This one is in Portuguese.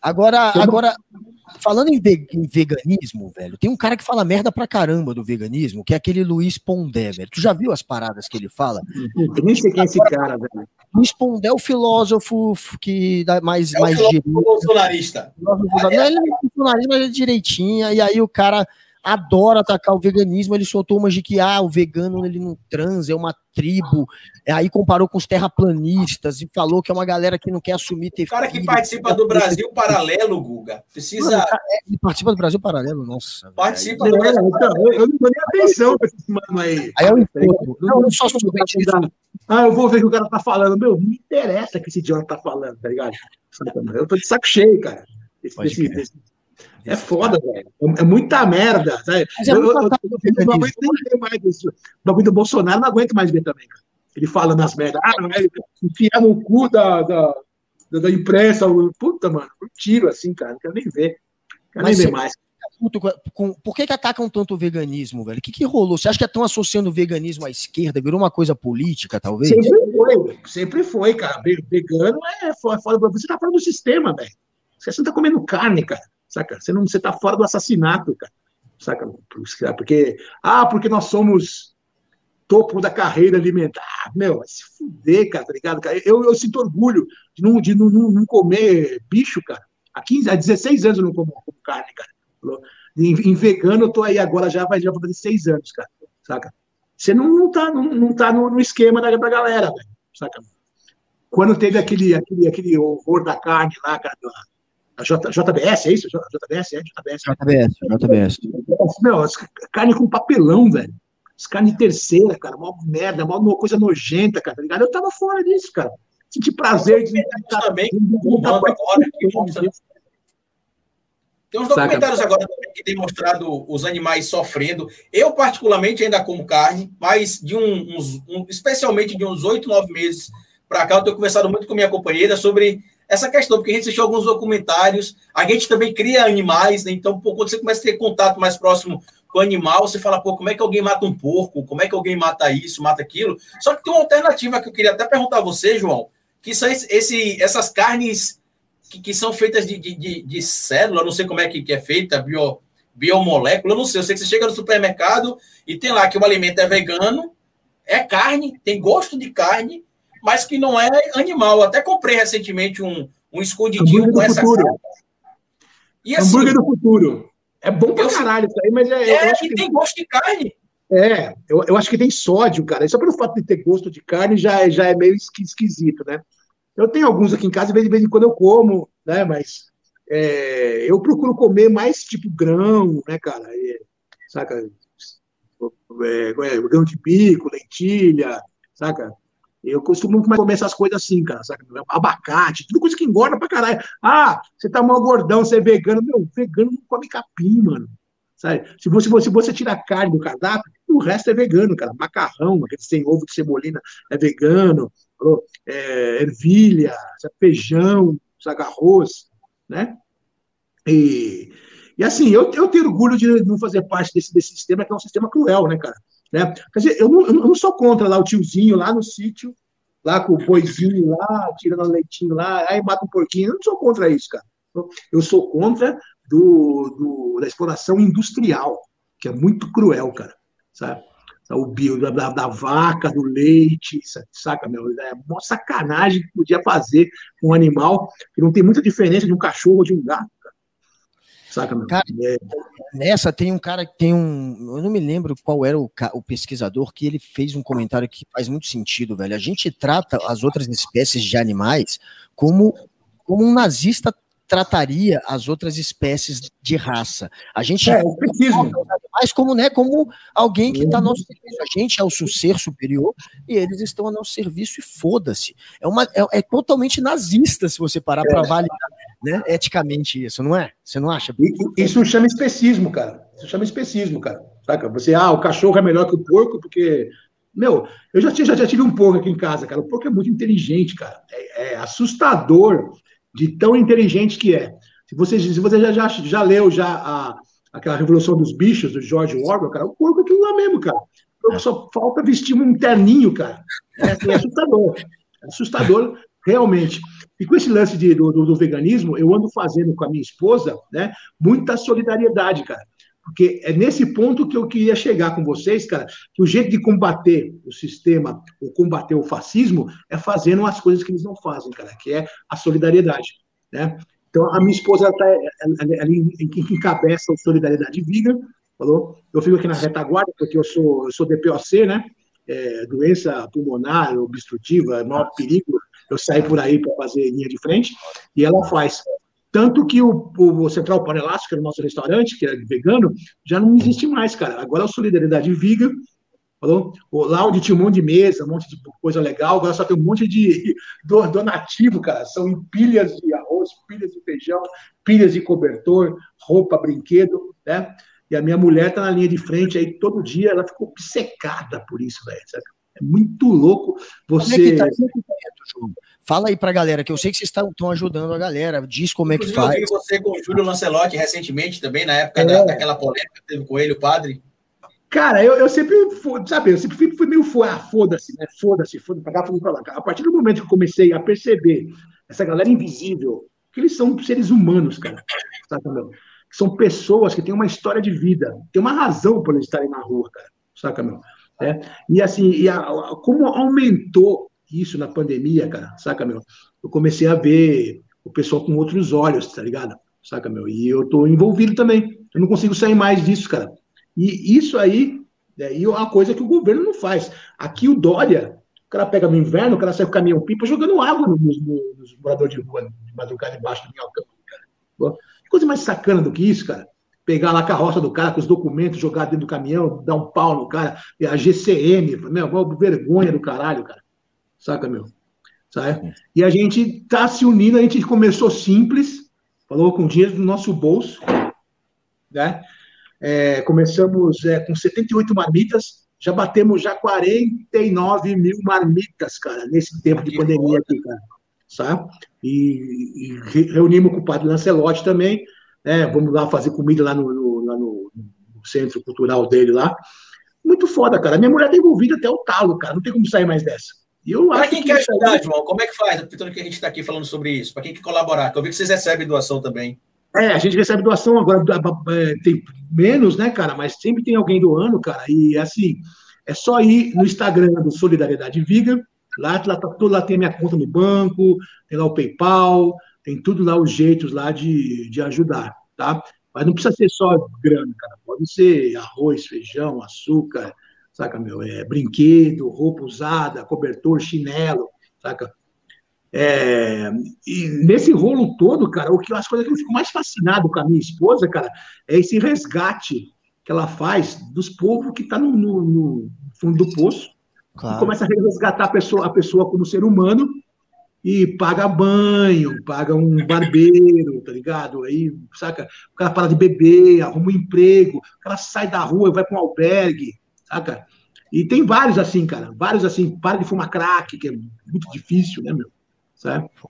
Agora, agora falando em, ve em, veganismo, velho, tem um cara que fala merda pra caramba do veganismo, que é aquele Luiz Pondé, velho. Tu já viu as paradas que ele fala? Eu nem sei quem é esse cara, velho. Luiz Pondé é o filósofo que dá mais. É mais o bolsonarista. Não, ele é bolsonarista, mas é direitinha, e aí o cara adora atacar o veganismo, ele soltou uma de que ah, o vegano ele não transa, é uma tribo, aí comparou com os terraplanistas e falou que é uma galera que não quer assumir ter O cara que participa do Brasil Paralelo, Guga, precisa... Mano, ele participa do Brasil Paralelo, nossa. Participa velho. do Brasil então, Paralelo. Eu, não dou nem atenção pra esse mano aí. Aí é o encontro. Não, não só Ah, eu vou ver o que o cara tá falando. Meu, não me interessa o que esse idiota tá falando, tá ligado? Eu tô de saco cheio, cara. Esse, desse, desse, é foda, velho. É, é muita merda. Sabe? Mas é eu, eu, eu, eu não aguento nem ver mais isso. O bagulho do Bolsonaro não aguento mais ver também, cara. Ele fala nas merdas. Ah, vai enfiar no cu da, da, da, imprensa. Puta, mano, um tiro assim, cara. Não quero nem ver. Não quero Mas nem ver mais. Por que, que atacam tanto o veganismo, velho? O que, que rolou? Você acha que estão associando o veganismo à esquerda? Virou uma coisa política, talvez? Sempre foi, sempre foi, cara. Vegano é foda. Você tá fora do sistema, velho. Você não tá comendo carne, cara saca? Você não você tá fora do assassinato, cara, saca? Porque ah, porque nós somos topo da carreira alimentar. Meu, se fuder, cara, tá ligado? Eu, eu sinto orgulho de não, de não, não, não comer bicho, cara. Há 15, há 16 anos eu não como, como carne, cara. Em, em, vegano eu tô aí agora já vai já fazer seis anos, cara, saca? Você não, não tá, não, não tá no, no esquema da, da galera, velho, saca? Quando teve aquele, aquele, aquele horror da carne lá, cara, a J, JBS, é isso? JBS, é JBS. JBS, JBS. Meu, carne com papelão, velho. As carne terceira, cara, uma merda, uma coisa nojenta, cara, tá ligado? Eu tava fora disso, cara. Senti prazer de. Também, agora, tem uns documentários agora também que tem mostrado os animais sofrendo. Eu, particularmente, ainda como carne, mas de um, uns, um, especialmente de uns oito, nove meses para cá, eu tenho conversado muito com minha companheira sobre essa questão, porque a gente assistiu alguns documentários, a gente também cria animais, né? Então, pô, quando você começa a ter contato mais próximo com o animal, você fala, pô, como é que alguém mata um porco? Como é que alguém mata isso, mata aquilo? Só que tem uma alternativa que eu queria até perguntar a você, João, que são esse, essas carnes que, que são feitas de, de, de, célula, não sei como é que, que é feita, bio, biomolécula, não sei. Eu sei que você chega no supermercado e tem lá que o alimento é vegano, é carne, tem gosto de carne, mas que não é animal. Eu até comprei recentemente um, um escondidinho com essa futuro. E assim, Hambúrguer do futuro. É bom pra eu, caralho isso aí, mas é. É, e tem gosto de carne. É, eu, eu acho que tem sódio, cara. Só pelo fato de ter gosto de carne já, já é meio esquisito, né? Eu tenho alguns aqui em casa, de vez em quando eu como, né? Mas é, eu procuro comer mais tipo grão, né, cara? E, saca? É, é, grão de bico, lentilha, saca? Eu costumo comer essas coisas assim, cara, sabe? Abacate, tudo coisa que engorda pra caralho. Ah, você tá mal gordão, você é vegano. Meu, vegano não come capim, mano. Sabe? Se você, se você tirar carne do cardápio, o resto é vegano, cara. Macarrão, aquele sem ovo de cebolina é vegano. É, ervilha, sabe? feijão, sabe? arroz, né? E, e assim, eu, eu tenho orgulho de não fazer parte desse, desse sistema, que é um sistema cruel, né, cara? Né? Quer dizer, eu não, eu não sou contra lá o tiozinho lá no sítio, lá com o boizinho lá, tirando leitinho lá, aí mata um porquinho. Eu não sou contra isso, cara. Eu sou contra do, do da exploração industrial, que é muito cruel, cara. Sabe? O bio da, da, da vaca, do leite, saca, meu? É uma sacanagem que podia fazer com um animal que não tem muita diferença de um cachorro ou de um gato. Saca, meu? Cara, é. Nessa tem um cara que tem um. Eu não me lembro qual era o, o, pesquisador que ele fez um comentário que faz muito sentido, velho. A gente trata as outras espécies de animais como, como um nazista trataria as outras espécies de raça. A gente é, mas como né, como alguém que está ao nosso serviço. A gente é o ser superior e eles estão ao nosso serviço e foda-se. É uma é, é, totalmente nazista se você parar é. para avaliar né, eticamente isso, não é? Você não acha? Isso chama especismo, cara. Isso chama especismo, cara. Saca? Você, ah, o cachorro é melhor que o porco porque. Meu, eu já, já, já tive um porco aqui em casa, cara. O porco é muito inteligente, cara. É, é assustador de tão inteligente que é. Se você, se você já, já, já leu já a, aquela Revolução dos Bichos, do George Orwell, cara, o porco é aquilo lá mesmo, cara. Só falta vestir um terninho, cara. É, é assustador. É assustador realmente. E com esse lance de, do, do, veganismo, eu ando fazendo com a minha esposa, né, muita solidariedade, cara. Porque é nesse ponto que eu queria chegar com vocês, cara, que o jeito de combater o sistema, ou combater o fascismo, é fazendo as coisas que eles não fazem, cara, que é a solidariedade, né? Então, a minha esposa está ali em encabeça o Solidariedade Vegan, falou? Eu fico aqui na retaguarda, porque eu sou, eu sou DPOC, né? É, doença pulmonar obstrutiva, maior perigo, eu saio por aí para fazer linha de frente, e ela faz. Tanto que o, o Central Panelástico, que era o nosso restaurante, que era vegano, já não existe mais, cara. Agora é o Solidariedade Vegan, falou? Lá onde tinha um monte de mesa, um monte de coisa legal, agora só tem um monte de donativo, cara. São pilhas de arroz, pilhas de feijão, pilhas de cobertor, roupa, brinquedo, né? E a minha mulher tá na linha de frente aí todo dia, ela ficou obcecada por isso, velho. É muito louco você. Como é que tá? Fala aí pra galera, que eu sei que vocês estão ajudando a galera. Diz como é que faz. Eu vi você com o Júlio Lancelotti recentemente também, na época é. da, daquela polêmica que teve com ele, o padre. Cara, eu, eu sempre, sabe, eu sempre fui meio ah, foda-se, né? Foda-se, foda-se pra cá, foda-se pra lá. A partir do momento que eu comecei a perceber essa galera invisível, que eles são seres humanos, cara, sabe, meu? São pessoas que têm uma história de vida, tem uma razão por eles estarem na rua, cara, saca, meu? É? E assim, e a, como aumentou isso na pandemia, cara, saca, meu? Eu comecei a ver o pessoal com outros olhos, tá ligado? Saca, meu? E eu tô envolvido também. Eu não consigo sair mais disso, cara. E isso aí é uma coisa que o governo não faz. Aqui o Dória, o cara pega no inverno, o cara sai com o caminhão pipa jogando água nos, nos moradores de rua, de madrugada embaixo do minhocão, cara. Coisa mais sacana do que isso, cara? Pegar lá a carroça do cara com os documentos, jogar dentro do caminhão, dar um pau no cara, a GCM, meu, vergonha do caralho, cara. Saca, meu? Sabe? E a gente tá se unindo, a gente começou simples, falou com dinheiro do nosso bolso, né? É, começamos é, com 78 marmitas, já batemos já 49 mil marmitas, cara, nesse tempo de pandemia aqui, cara. Sabe? E, e reunimos com o padre Lancelotti também, né? Vamos lá fazer comida lá no, no, lá no, centro cultural dele lá. Muito foda, cara. Minha mulher tá envolvida até o talo, cara. Não tem como sair mais dessa. E eu Para quem que quer ajudar, aí... João, como é que faz? Aproveitando que a gente está aqui falando sobre isso. Para quem quer colaborar? Que eu vi que vocês recebem doação também. É, a gente recebe doação agora, é, tem menos, né, cara? Mas sempre tem alguém doando, cara. E assim, é só ir no Instagram do Solidariedade Viga. Lá, lá, tá, lá tem a minha conta no banco, tem lá o PayPal, tem tudo lá os jeitos lá de, de ajudar, tá? Mas não precisa ser só grana, cara. Pode ser arroz, feijão, açúcar, saca, meu? É, brinquedo, roupa usada, cobertor, chinelo, saca? É, e nesse rolo todo, cara, o que as coisas que eu fico mais fascinado com a minha esposa, cara, é esse resgate que ela faz dos povos que tá no, no, no fundo do poço. Claro. começa a resgatar a pessoa, a pessoa como ser humano e paga banho, paga um barbeiro, tá ligado? Aí, saca? O cara para de beber, arruma um emprego, o cara sai da rua vai para um albergue, saca? E tem vários assim, cara, vários assim, para de fumar crack, que é muito difícil, né, meu? certo?